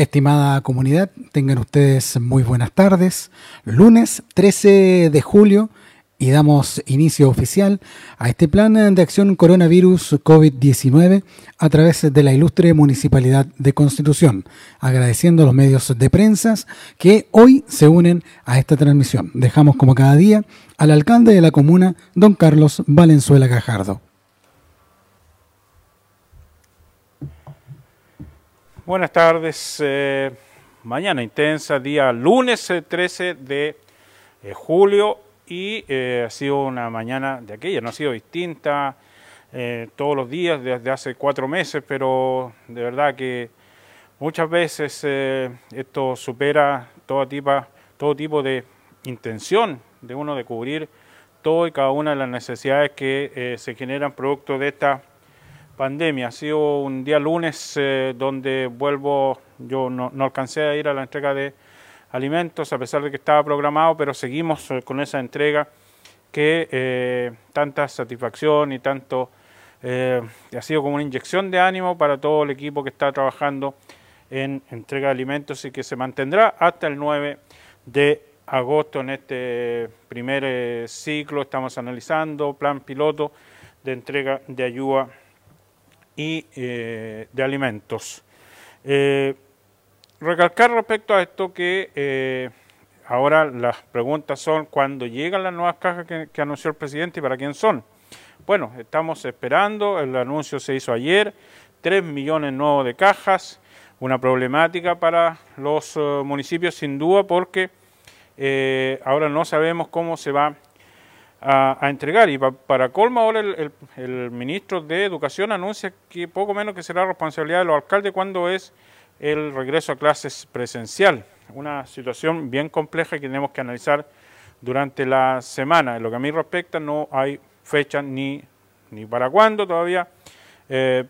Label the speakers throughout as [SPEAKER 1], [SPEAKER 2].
[SPEAKER 1] Estimada comunidad, tengan ustedes muy buenas tardes. Lunes 13 de julio y damos inicio oficial a este plan de acción coronavirus COVID-19 a través de la ilustre Municipalidad de Constitución, agradeciendo a los medios de prensa que hoy se unen a esta transmisión. Dejamos como cada día al alcalde de la comuna, don Carlos Valenzuela Gajardo.
[SPEAKER 2] Buenas tardes. Eh, mañana intensa, día lunes 13 eh, de eh, julio y ha sido una mañana de aquella, no ha sido distinta todos los días desde hace cuatro meses, pero de verdad que muchas veces esto supera todo tipo, todo tipo de intención de uno de cubrir todo y cada una de las necesidades que se generan producto de esta pandemia. Ha sido un día lunes eh, donde vuelvo, yo no, alcancé a ir a la entrega de alimentos a pesar de que estaba programado, pero seguimos eh, con esa entrega que eh, tanta satisfacción y tanto ha sido como una inyección de ánimo para todo el equipo que está trabajando en entrega de alimentos y que se mantendrá hasta el 9 de agosto en este primer ciclo. Estamos analizando plan piloto de entrega de ayuda y eh, de alimentos. Eh, recalcar respecto a esto que eh, ahora las preguntas son cuándo llegan las nuevas cajas que, anunció el presidente y para quién son. Bueno, estamos esperando, el anuncio se hizo ayer, 3 millones nuevos de cajas, una problemática para los municipios sin duda porque ahora no sabemos cómo se va a, entregar. Y para colmo ahora el, ministro de Educación anuncia que poco menos que será responsabilidad de los alcaldes cuando es el regreso a clases presencial. Una situación bien compleja que tenemos que analizar durante la semana. En lo que a mí respecta no hay fecha ni, ni para cuándo todavía eh,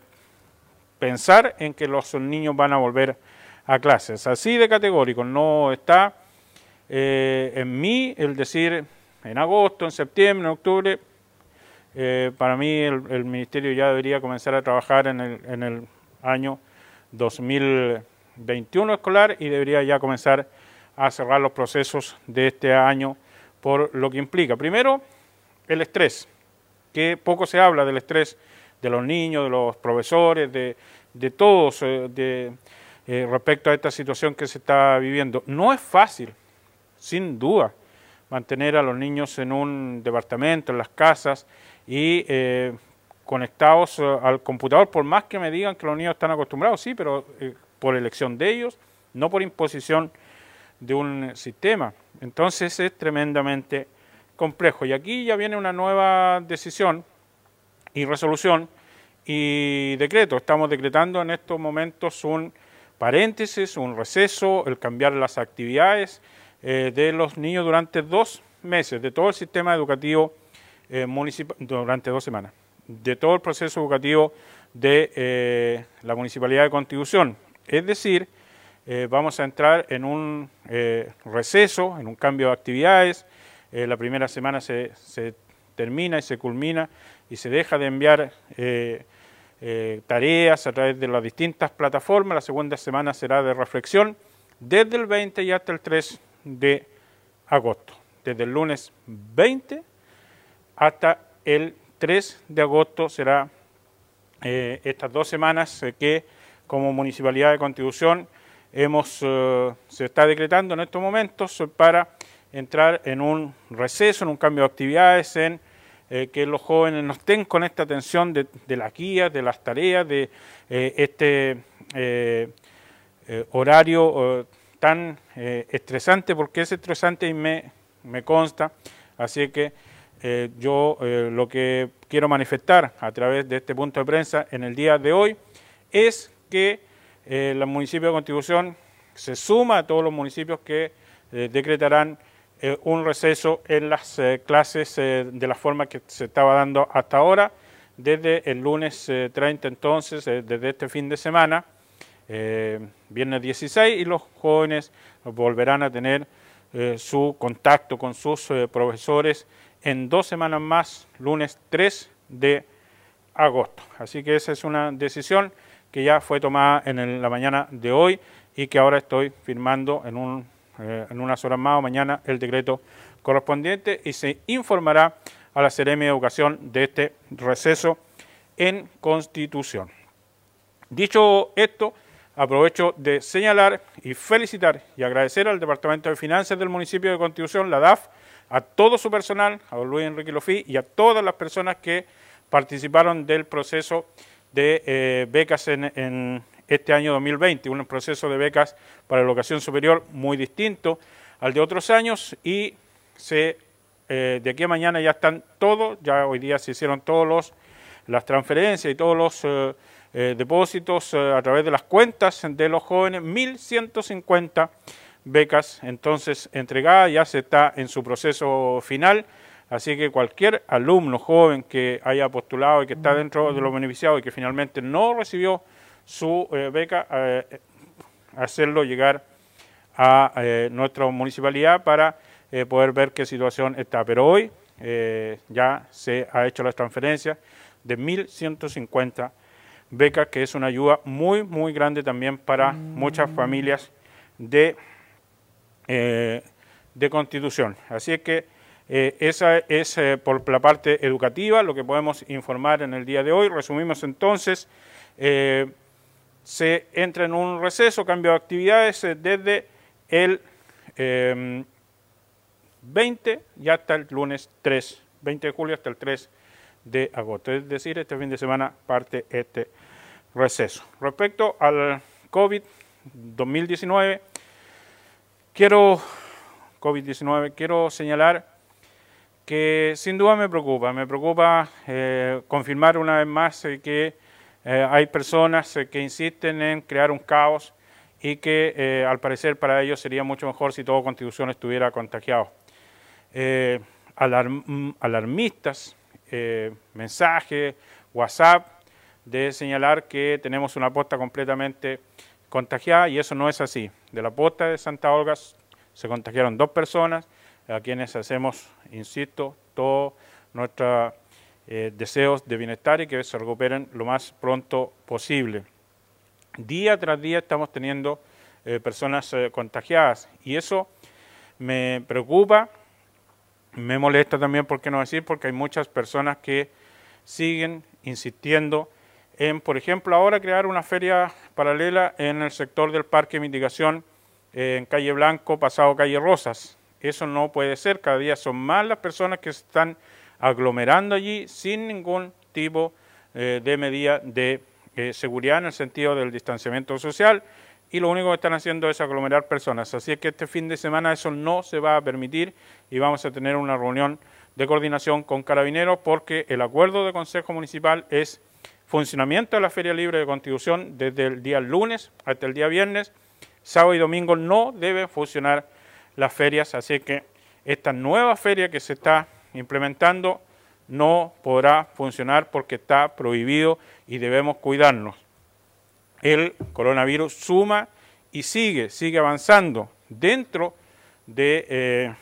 [SPEAKER 2] pensar en que los niños van a volver a clases. Así de categórico, no está eh, en mí el decir en agosto, en septiembre, en octubre, eh, para mí el, Ministerio ya debería comenzar a trabajar en el, en el año 2021 escolar y debería ya comenzar a cerrar los procesos de este año por lo que implica. Primero, el estrés, que poco se habla del estrés de los niños, de los profesores, de, todos, eh, eh, respecto a esta situación que se está viviendo. No es fácil, sin duda mantener a los niños en un departamento, en las casas y eh, conectados eh, al computador, por más que me digan que los niños están acostumbrados, sí, pero eh, por elección de ellos, no por imposición de un sistema. Entonces es tremendamente complejo. Y aquí ya viene una nueva decisión y resolución y decreto. Estamos decretando en estos momentos un paréntesis, un receso, el cambiar las actividades eh, de los niños durante dos meses, de todo el sistema educativo eh, municipal, durante dos semanas, de todo el proceso educativo de eh, la Municipalidad de Constitución. Es decir, vamos a entrar en un receso, en un cambio de actividades. la primera semana se, se, termina y se culmina y se deja de enviar tareas a través de las distintas plataformas. La segunda semana será de reflexión desde el 20 y hasta el 3 de agosto, desde el lunes 20 hasta el 3 de agosto será eh, estas dos semanas eh, que como Municipalidad de Constitución hemos, eh, se está decretando en estos momentos para entrar en un receso, en un cambio de actividades, en que los jóvenes no estén con esta atención de, de las guías, de las tareas, de este horario tan eh, estresante porque es estresante y me, me consta. Así que eh, yo eh, lo que quiero manifestar a través de este punto de prensa en el día de hoy es que el municipio de Constitución se suma a todos los municipios que decretarán un receso en las clases de la forma que se estaba dando hasta ahora, desde el lunes 30 entonces, desde este fin de semana, eh, viernes 16 y los jóvenes volverán a tener eh, su contacto con sus eh, profesores en dos semanas más, lunes 3 de agosto. Así que esa es una decisión que ya fue tomada en la mañana de hoy y que ahora estoy firmando en, un, en unas horas más o mañana el decreto correspondiente y se informará a la Seremi de Educación de este receso en Constitución. Dicho esto, aprovecho de señalar y felicitar y agradecer al Departamento de Finanzas del municipio de Constitución, la DAF, a todo su personal, a don Luis Enrique Lofí y a todas las personas que participaron del proceso de eh, becas en, este año 2020, un proceso de becas para educación superior muy distinto al de otros años y se, eh, de aquí a mañana ya están todos, ya hoy día se hicieron todos los las transferencias y todos los eh, depósitos a través de las cuentas de los jóvenes, 1.150 becas entonces entregadas, ya se está en su proceso final Así que cualquier alumno joven que haya postulado y que está dentro de los beneficiados y que finalmente no recibió su eh, beca, eh, hacerlo llegar a eh, nuestra municipalidad para poder ver qué situación está. Pero hoy ya se ha hecho la transferencia de 1.150 becas, que es una ayuda muy, muy grande también para muchas familias de, de Constitución. Así es que eh, esa es eh, por la parte educativa lo que podemos informar en el día de hoy. Resumimos entonces, eh, se entra en un receso, cambio de actividades desde el 20 y hasta el lunes 3, 20 de julio hasta el 3 de agosto. Es decir, este fin de semana parte este receso. Respecto al COVID-2019, quiero, COVID-19, quiero señalar que sin duda me preocupa. Me preocupa eh, confirmar una vez más eh, que eh, hay personas que insisten en crear un caos y que al parecer para ellos sería mucho mejor si toda Constitución estuviera contagiado. Mm, alarmistas, mensajes, WhatsApp, de señalar que tenemos una posta completamente contagiada y eso no es así. De la posta de Santa Olga se contagiaron dos personas, a quienes hacemos, insisto, todos nuestros eh, deseos de bienestar y que se recuperen lo más pronto posible. Día tras día estamos teniendo eh, personas eh, contagiadas y eso me preocupa, me molesta también, por qué no decir, porque hay muchas personas que siguen insistiendo en, por ejemplo, ahora crear una feria paralela en el sector del Parque de Mitigación en Calle Blanco, pasado Calle Rosas. Eso no puede ser, cada día son más las personas que se están aglomerando allí sin ningún tipo eh, de medida de eh, seguridad en el sentido del distanciamiento social y lo único que están haciendo es aglomerar personas. Así es que este fin de semana eso no se va a permitir y vamos a tener una reunión de coordinación con carabineros porque el acuerdo de Consejo Municipal es funcionamiento de la Feria Libre de Constitución desde el día lunes hasta el día viernes, sábado y domingo no debe funcionar las ferias, así que esta nueva feria que se está implementando no podrá funcionar porque está prohibido y debemos cuidarnos. El coronavirus suma y sigue, sigue avanzando dentro de, eh,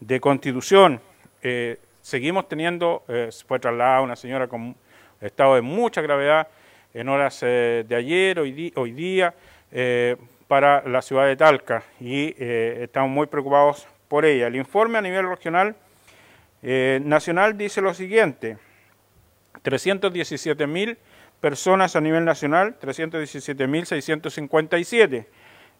[SPEAKER 2] de Constitución. Eh, seguimos teniendo, eh, fue trasladada una señora con estado de mucha gravedad en horas de ayer, hoy, hoy día, para la ciudad de Talca y eh, estamos muy preocupados por ella. El informe a nivel regional eh, nacional dice lo siguiente, 317 mil personas a nivel nacional, 317 mil 657.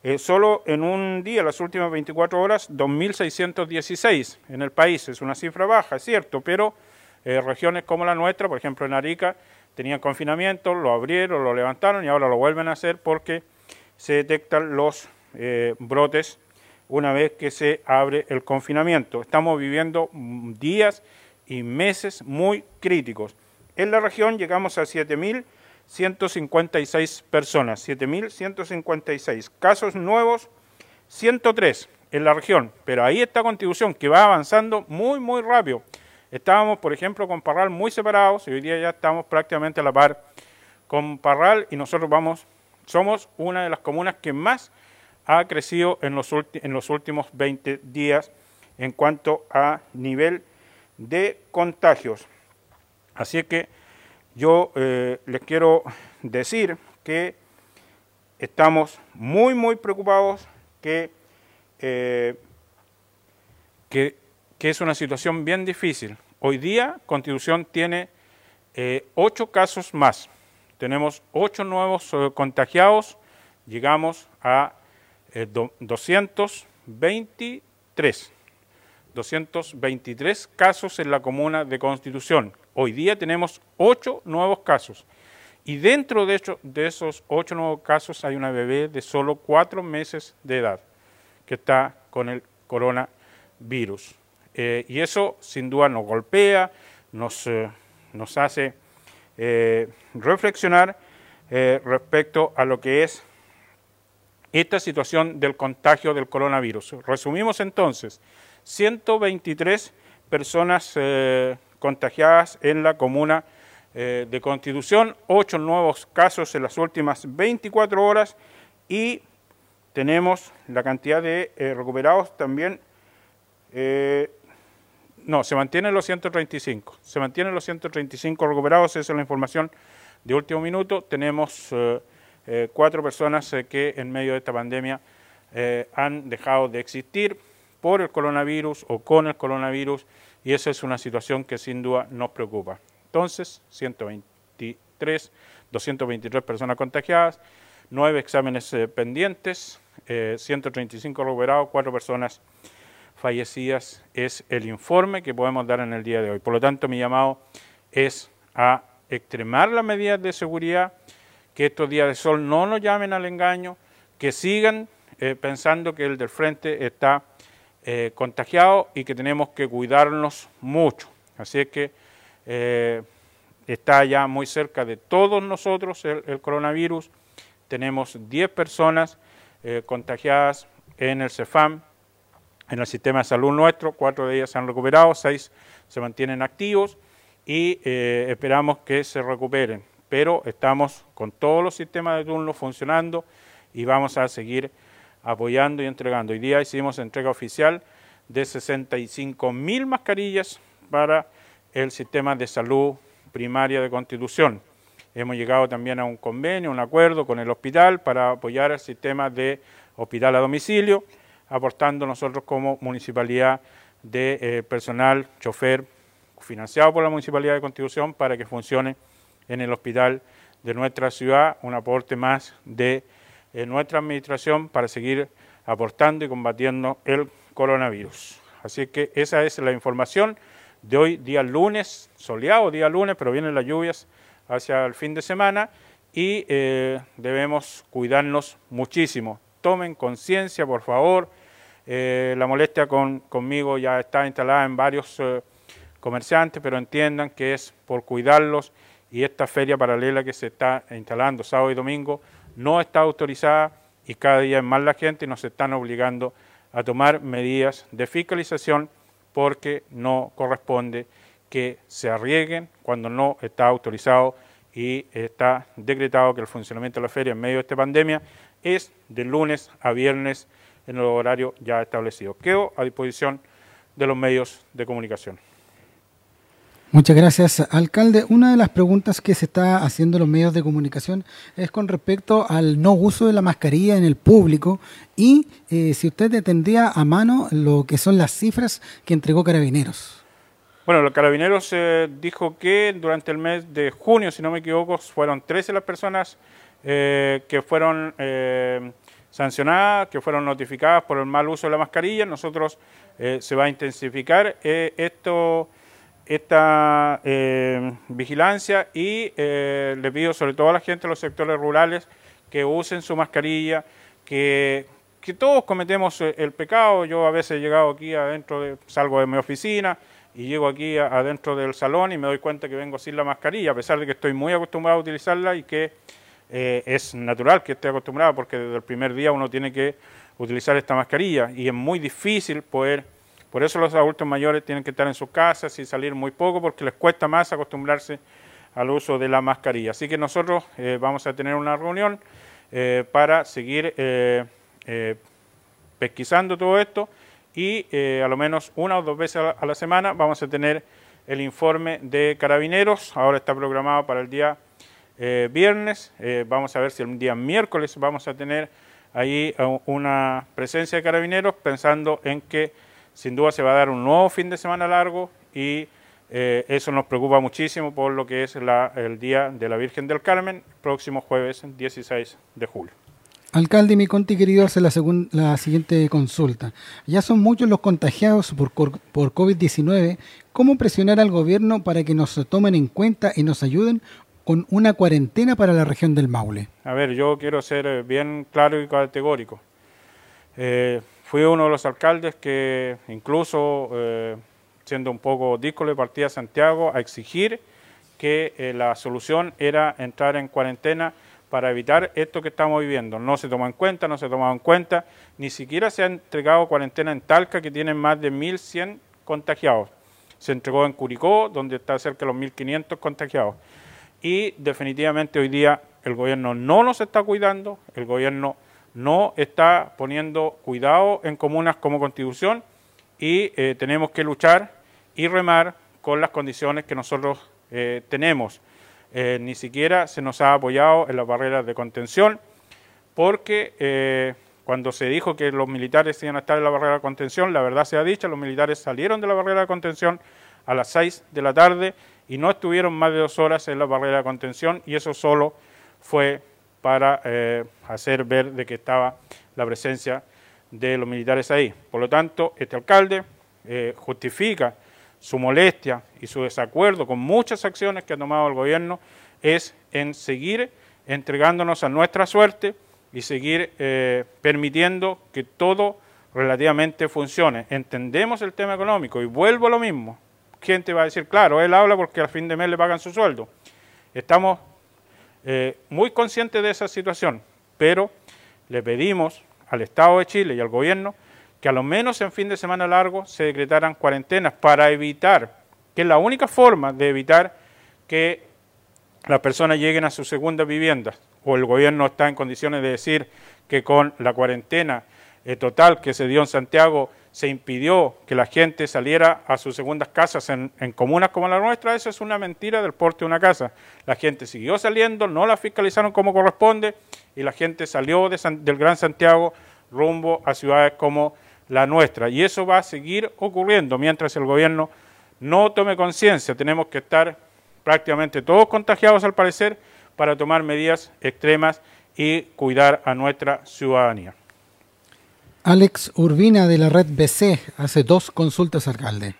[SPEAKER 2] Eh, solo en un día, las últimas 24 horas, 2.616 en el país. Es una cifra baja, es cierto, pero regiones como la nuestra, por ejemplo en Arica, tenían confinamiento, lo abrieron, lo levantaron y ahora lo vuelven a hacer porque se detectan los eh, brotes una vez que se abre el confinamiento. Estamos viviendo días y meses muy críticos. En la región llegamos a 7.156 personas, 7.156 casos nuevos, 103 en la región, pero ahí está Constitución que va avanzando muy, muy rápido. Estábamos, por ejemplo, con Parral muy separados y hoy día ya estamos prácticamente a la par con Parral y nosotros vamos somos una de las comunas que más ha crecido en los, en los últimos 20 días en cuanto a nivel de contagios. Así que yo eh, les quiero decir que estamos muy, muy preocupados que, que, que, es una situación bien difícil. Hoy día Constitución tiene ocho casos más. Tenemos ocho nuevos contagiados. Llegamos a 223. 223 casos en la comuna de Constitución. Hoy día tenemos ocho nuevos casos. Y dentro de, esos ocho nuevos casos hay una bebé de solo cuatro meses de edad que está con el coronavirus. Eh, y eso sin duda nos golpea, nos, eh, nos hace eh, reflexionar respecto a lo que es esta situación del contagio del coronavirus. Resumimos entonces, 123 personas contagiadas en la comuna eh, de Constitución, ocho nuevos casos en las últimas 24 horas y tenemos la cantidad de eh, recuperados también, eh, no, se mantienen los 135, se mantienen los 135 recuperados, esa es la información de último minuto, tenemos cuatro personas que en medio de esta pandemia han dejado de existir por el coronavirus o con el coronavirus y esa es una situación que sin duda nos preocupa. Entonces, 123, 223 personas contagiadas, 9 exámenes eh, pendientes, 135 eh, recuperados, 4 personas fallecidas es el informe que podemos dar en el día de hoy. Por lo tanto, mi llamado es a extremar las medidas de seguridad, que estos días de sol no nos llamen al engaño, que sigan eh, pensando que el del frente está eh, contagiados y que tenemos que cuidarnos mucho. Así es que eh, está ya muy cerca de todos nosotros el, coronavirus. Tenemos 10 personas eh, contagiadas en el CEFAM, en el sistema de salud nuestro, cuatro de ellas se han recuperado, seis se mantienen activos y esperamos que se recuperen. Pero estamos con todos los sistemas de turno funcionando y vamos a seguir apoyando y entregando. Hoy día hicimos entrega oficial de 65 mil mascarillas para el sistema de salud primaria de Constitución. Hemos llegado también a un convenio, un acuerdo con el hospital para apoyar el sistema de hospital a domicilio, aportando nosotros como municipalidad de eh, personal, chofer, financiado por la Municipalidad de Constitución para que funcione en el hospital de nuestra ciudad, un aporte más de en nuestra administración para seguir aportando y combatiendo el coronavirus. Así que esa es la información de hoy, día lunes, soleado día lunes, pero vienen las lluvias hacia el fin de semana y eh, debemos cuidarnos muchísimo. Tomen conciencia, por favor. Eh, la molestia con, conmigo ya está instalada en varios eh, comerciantes, pero entiendan que es por cuidarlos y esta feria paralela que se está instalando sábado y domingo no está autorizada y cada día es más la gente nos están obligando a tomar medidas de fiscalización porque no corresponde que se arriesguen cuando no está autorizado y está decretado que el funcionamiento de la feria en medio de esta pandemia es de lunes a viernes en el horario ya establecido. Quedo a disposición de los medios de comunicación.
[SPEAKER 1] Muchas gracias, alcalde. Una de las preguntas que se está haciendo en los medios de comunicación es con respecto al no uso de la mascarilla en el público y eh, si usted tendría a mano lo que son las cifras que entregó Carabineros.
[SPEAKER 2] Bueno, los Carabineros eh, dijo que durante el mes de junio, si no me equivoco, fueron 13 las personas eh, que fueron sancionadas, que fueron notificadas por el mal uso de la mascarilla. Nosotros se va a intensificar esto esta eh, vigilancia y eh, le pido sobre todo a la gente de los sectores rurales que usen su mascarilla, que, que todos cometemos el pecado. Yo a veces he llegado aquí adentro, de, salgo de mi oficina y llego aquí adentro del salón y me doy cuenta que vengo sin la mascarilla, a pesar de que estoy muy acostumbrado a utilizarla y que eh, es natural que esté acostumbrado porque desde el primer día uno tiene que utilizar esta mascarilla y es muy difícil poder por eso los adultos mayores tienen que estar en sus casas y salir muy poco porque les cuesta más acostumbrarse al uso de la mascarilla. Así que nosotros eh, vamos a tener una reunión eh, para seguir eh, pesquisando todo esto y a lo menos una o dos veces a la, semana vamos a tener el informe de carabineros. Ahora está programado para el día viernes. vamos a ver si el día miércoles vamos a tener ahí una presencia de carabineros pensando en que sin duda se va a dar un nuevo fin de semana largo y eh, eso nos preocupa muchísimo por lo que es el Día de la Virgen del Carmen, próximo jueves 16 de julio.
[SPEAKER 1] Alcalde mi Conti, querido hacer la, la siguiente consulta. Ya son muchos los contagiados por, por COVID-19. ¿Cómo presionar al gobierno para que nos tomen en cuenta y nos ayuden con una cuarentena para la región del Maule?
[SPEAKER 2] A ver, yo quiero ser eh, bien claro y categórico. Eh, fui uno de los alcaldes que incluso siendo un poco díscolo, partía a Santiago a exigir que eh, la solución era entrar en cuarentena para evitar esto que estamos viviendo. No se tomó en cuenta, no se tomó en cuenta, ni siquiera se ha entregado cuarentena en Talca, que tiene más de 1.100 contagiados. Se entregó en Curicó, donde está cerca de los 1.500 contagiados. Y definitivamente hoy día el gobierno no nos está cuidando, el gobierno no está poniendo cuidado en comunas como Constitución y eh, tenemos que luchar y remar con las condiciones que nosotros eh, tenemos. Eh, ni siquiera se nos ha apoyado en las barreras de contención, porque cuando se dijo que los militares iban a estar en la barrera de contención, la verdad sea dicha, los militares salieron de la barrera de contención a las 6 de la tarde y no estuvieron más de dos horas en la barrera de contención y eso solo fue para hacer ver de que estaba la presencia de los militares ahí. Por lo tanto, este alcalde eh, justifica su molestia y su desacuerdo con muchas acciones que ha tomado el gobierno es en seguir entregándonos a nuestra suerte y seguir eh, permitiendo que todo relativamente funcione. Entendemos el tema económico y vuelvo a lo mismo. Gente va a decir, claro, él habla porque al fin de mes le pagan su sueldo. Estamos eh, muy conscientes de esa situación, pero le pedimos al Estado de Chile y al gobierno que a lo menos en fin de semana largo se decretaran cuarentenas para evitar, que es la única forma de evitar que las personas lleguen a sus segundas viviendas, o el gobierno está en condiciones de decir que con la cuarentena eh, total que se dio en Santiago se impidió que la gente saliera a sus segundas casas en, comunas como la nuestra, eso es una mentira del porte de una casa. La gente siguió saliendo, no la fiscalizaron como corresponde y la gente salió del Gran Santiago rumbo a ciudades como la nuestra. Y eso va a seguir ocurriendo mientras el gobierno no tome conciencia. Tenemos que estar prácticamente todos contagiados al parecer para tomar medidas extremas y cuidar a nuestra ciudadanía.
[SPEAKER 1] Alex Urbina de la red BC hace dos consultas alcalde.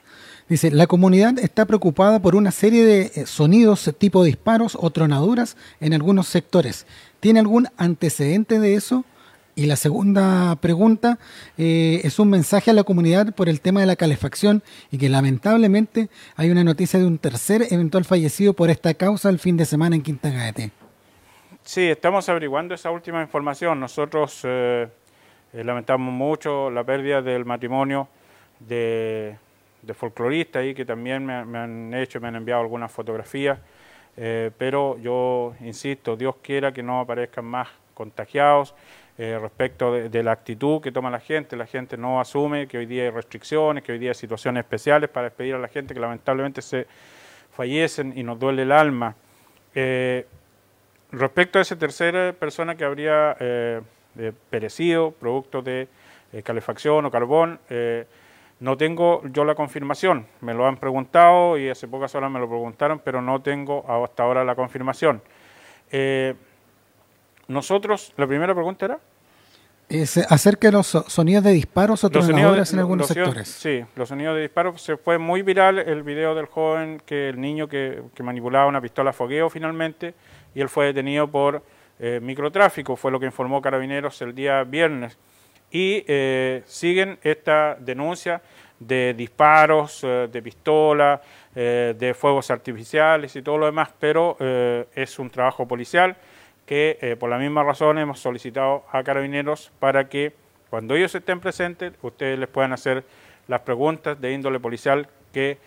[SPEAKER 1] Dice, la comunidad está preocupada por una serie de eh, sonidos tipo disparos o tronaduras en algunos sectores. ¿Tiene algún antecedente de eso? Y la segunda pregunta eh, es un mensaje a la comunidad por el tema de la calefacción y que lamentablemente hay una noticia de un tercer eventual fallecido por esta causa el fin de semana en Quinta Gaete.
[SPEAKER 2] Sí, estamos averiguando esa última información. Nosotros eh, eh, lamentamos mucho la pérdida del matrimonio de, de folcloristas ahí que también me, han hecho, me han enviado algunas fotografías, eh, pero yo insisto, Dios quiera que no aparezcan más contagiados. Eh, respecto de, la actitud que toma la gente, la gente no asume que hoy día hay restricciones, que hoy día hay situaciones especiales para despedir a la gente que lamentablemente se fallecen y nos duele el alma. respecto a esa tercera persona que habría perecido, producto de eh, calefacción o carbón. Eh, no tengo yo la confirmación, me lo han preguntado y hace pocas horas me lo preguntaron, pero no tengo hasta ahora la confirmación. Eh, nosotros, la primera pregunta era...
[SPEAKER 1] Es acerca de los sonidos de disparos o tronaduras en algunos sectores.
[SPEAKER 2] Sí, los sonidos de disparos. Se fue muy viral el video del joven, que el niño que, que manipulaba una pistola fogueo finalmente, y él fue detenido por eh, microtráfico, fue lo que informó Carabineros el día viernes. Y eh, siguen esta denuncia de disparos, eh, de pistola, de fuegos artificiales y todo lo demás, pero es un trabajo policial que por la misma razón hemos solicitado a Carabineros para que cuando ellos estén presentes ustedes les puedan hacer las preguntas de índole policial que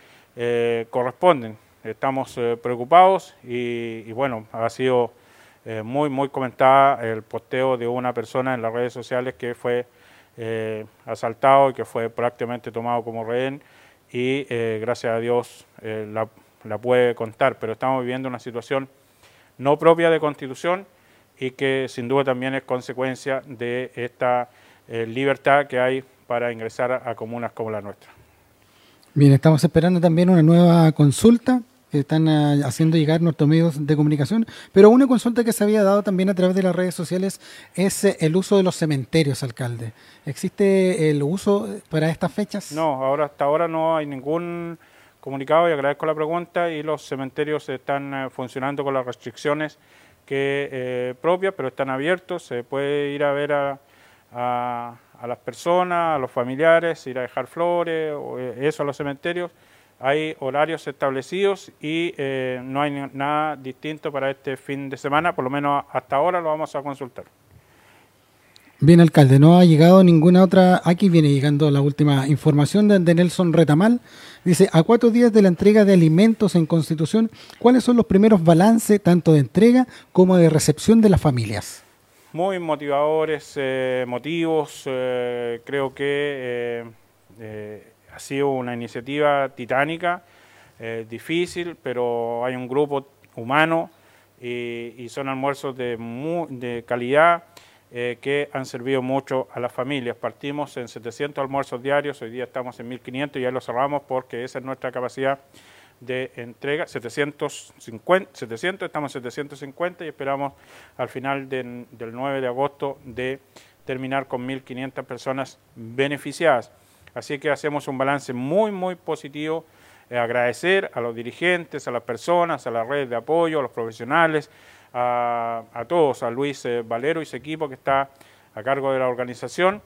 [SPEAKER 2] corresponden. Estamos preocupados y, y bueno, ha sido eh, muy, muy comentada el posteo de una persona en las redes sociales que fue eh, asaltado y que fue prácticamente tomado como rehén y eh, gracias a Dios la, puede contar, pero estamos viviendo una situación no propia de constitución y que sin duda también es consecuencia de esta eh, libertad que hay para ingresar a comunas como la nuestra.
[SPEAKER 1] Bien, estamos esperando también una nueva consulta están eh, haciendo llegar nuestros medios de comunicación, pero una consulta que se había dado también a través de las redes sociales es eh, el uso de los cementerios, alcalde. ¿Existe el uso para estas fechas?
[SPEAKER 2] No, ahora hasta ahora no hay ningún comunicado y agradezco la pregunta y los cementerios están eh, funcionando con las restricciones que propias, pero están abiertos, se puede ir a ver a, a las personas, a los familiares, ir a dejar flores, o eso a los cementerios hay horarios establecidos y eh, no hay nada distinto para este fin de semana, por lo menos hasta ahora lo vamos a consultar.
[SPEAKER 1] Bien, alcalde, no ha llegado ninguna otra. Aquí viene llegando la última información de, Nelson Retamal. Dice: A cuatro días de la entrega de alimentos en Constitución, ¿cuáles son los primeros balances, tanto de entrega como de recepción de las familias?
[SPEAKER 2] Muy motivadores, eh, motivos. Eh, creo que ha sido una iniciativa titánica, eh, difícil, pero hay un grupo humano y, son almuerzos de, de calidad eh, que han servido mucho a las familias. Partimos en 700 almuerzos diarios, hoy día estamos en 1500 y ya lo cerramos porque esa es nuestra capacidad de entrega, 750, 700, estamos en 750 y esperamos al final del 9 de agosto de terminar con 1.500 personas beneficiadas. Así que hacemos un balance muy, muy positivo. Eh, agradecer a los dirigentes, a las personas, a la red de apoyo, a los profesionales, a, todos, a Luis eh, Valero y su equipo que está a cargo de la organización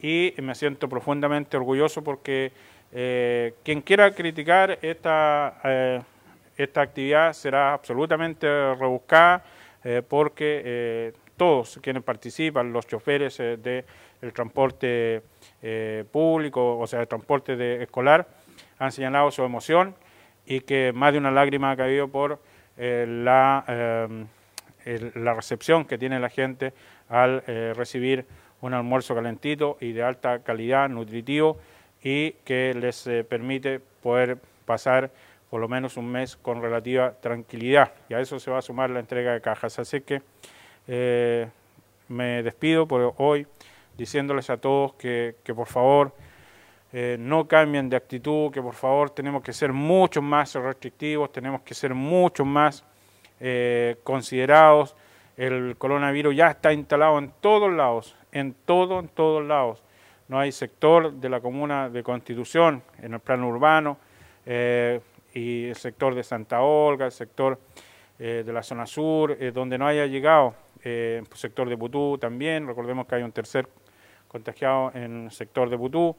[SPEAKER 2] y me siento profundamente orgulloso porque eh, quien quiera criticar esta, esta actividad será absolutamente rebuscada porque todos quienes participan, los choferes del transporte eh, público, o sea, de transporte de, escolar, han señalado su emoción y que más de una lágrima ha caído por eh, la, eh, la recepción que tiene la gente al recibir un almuerzo calentito y de alta calidad, nutritivo, y que les permite poder pasar por lo menos un mes con relativa tranquilidad. Y a eso se va a sumar la entrega de cajas. Así que me despido por hoy diciéndoles a todos que, por favor eh, no cambien de actitud, que por favor tenemos que ser mucho más restrictivos, tenemos que ser mucho más eh, considerados. El coronavirus ya está instalado en todos lados, en todo, en todos lados. No hay sector de la comuna de Constitución, en el plano urbano, eh, y el sector de Santa Olga, el sector de la zona sur, donde no haya llegado, el sector de Putú también, recordemos que hay un tercer contagiados en el sector de Putú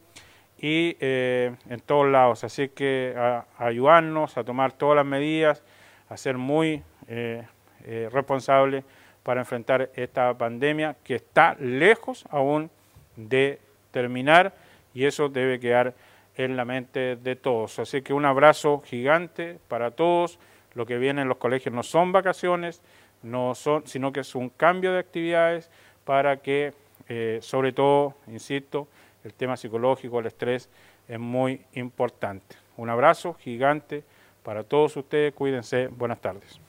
[SPEAKER 2] y eh, en todos lados. Así que ayudarnos a tomar todas las medidas, a ser muy eh, eh, responsables para enfrentar esta pandemia que está lejos aún de terminar y eso debe quedar en la mente de todos. Así que un abrazo gigante para todos. Lo que viene en los colegios no son vacaciones, no son, sino que es un cambio de actividades para que eh, sobre todo, insisto, el tema psicológico, el estrés es muy importante. Un abrazo gigante para todos ustedes, cuídense, buenas tardes.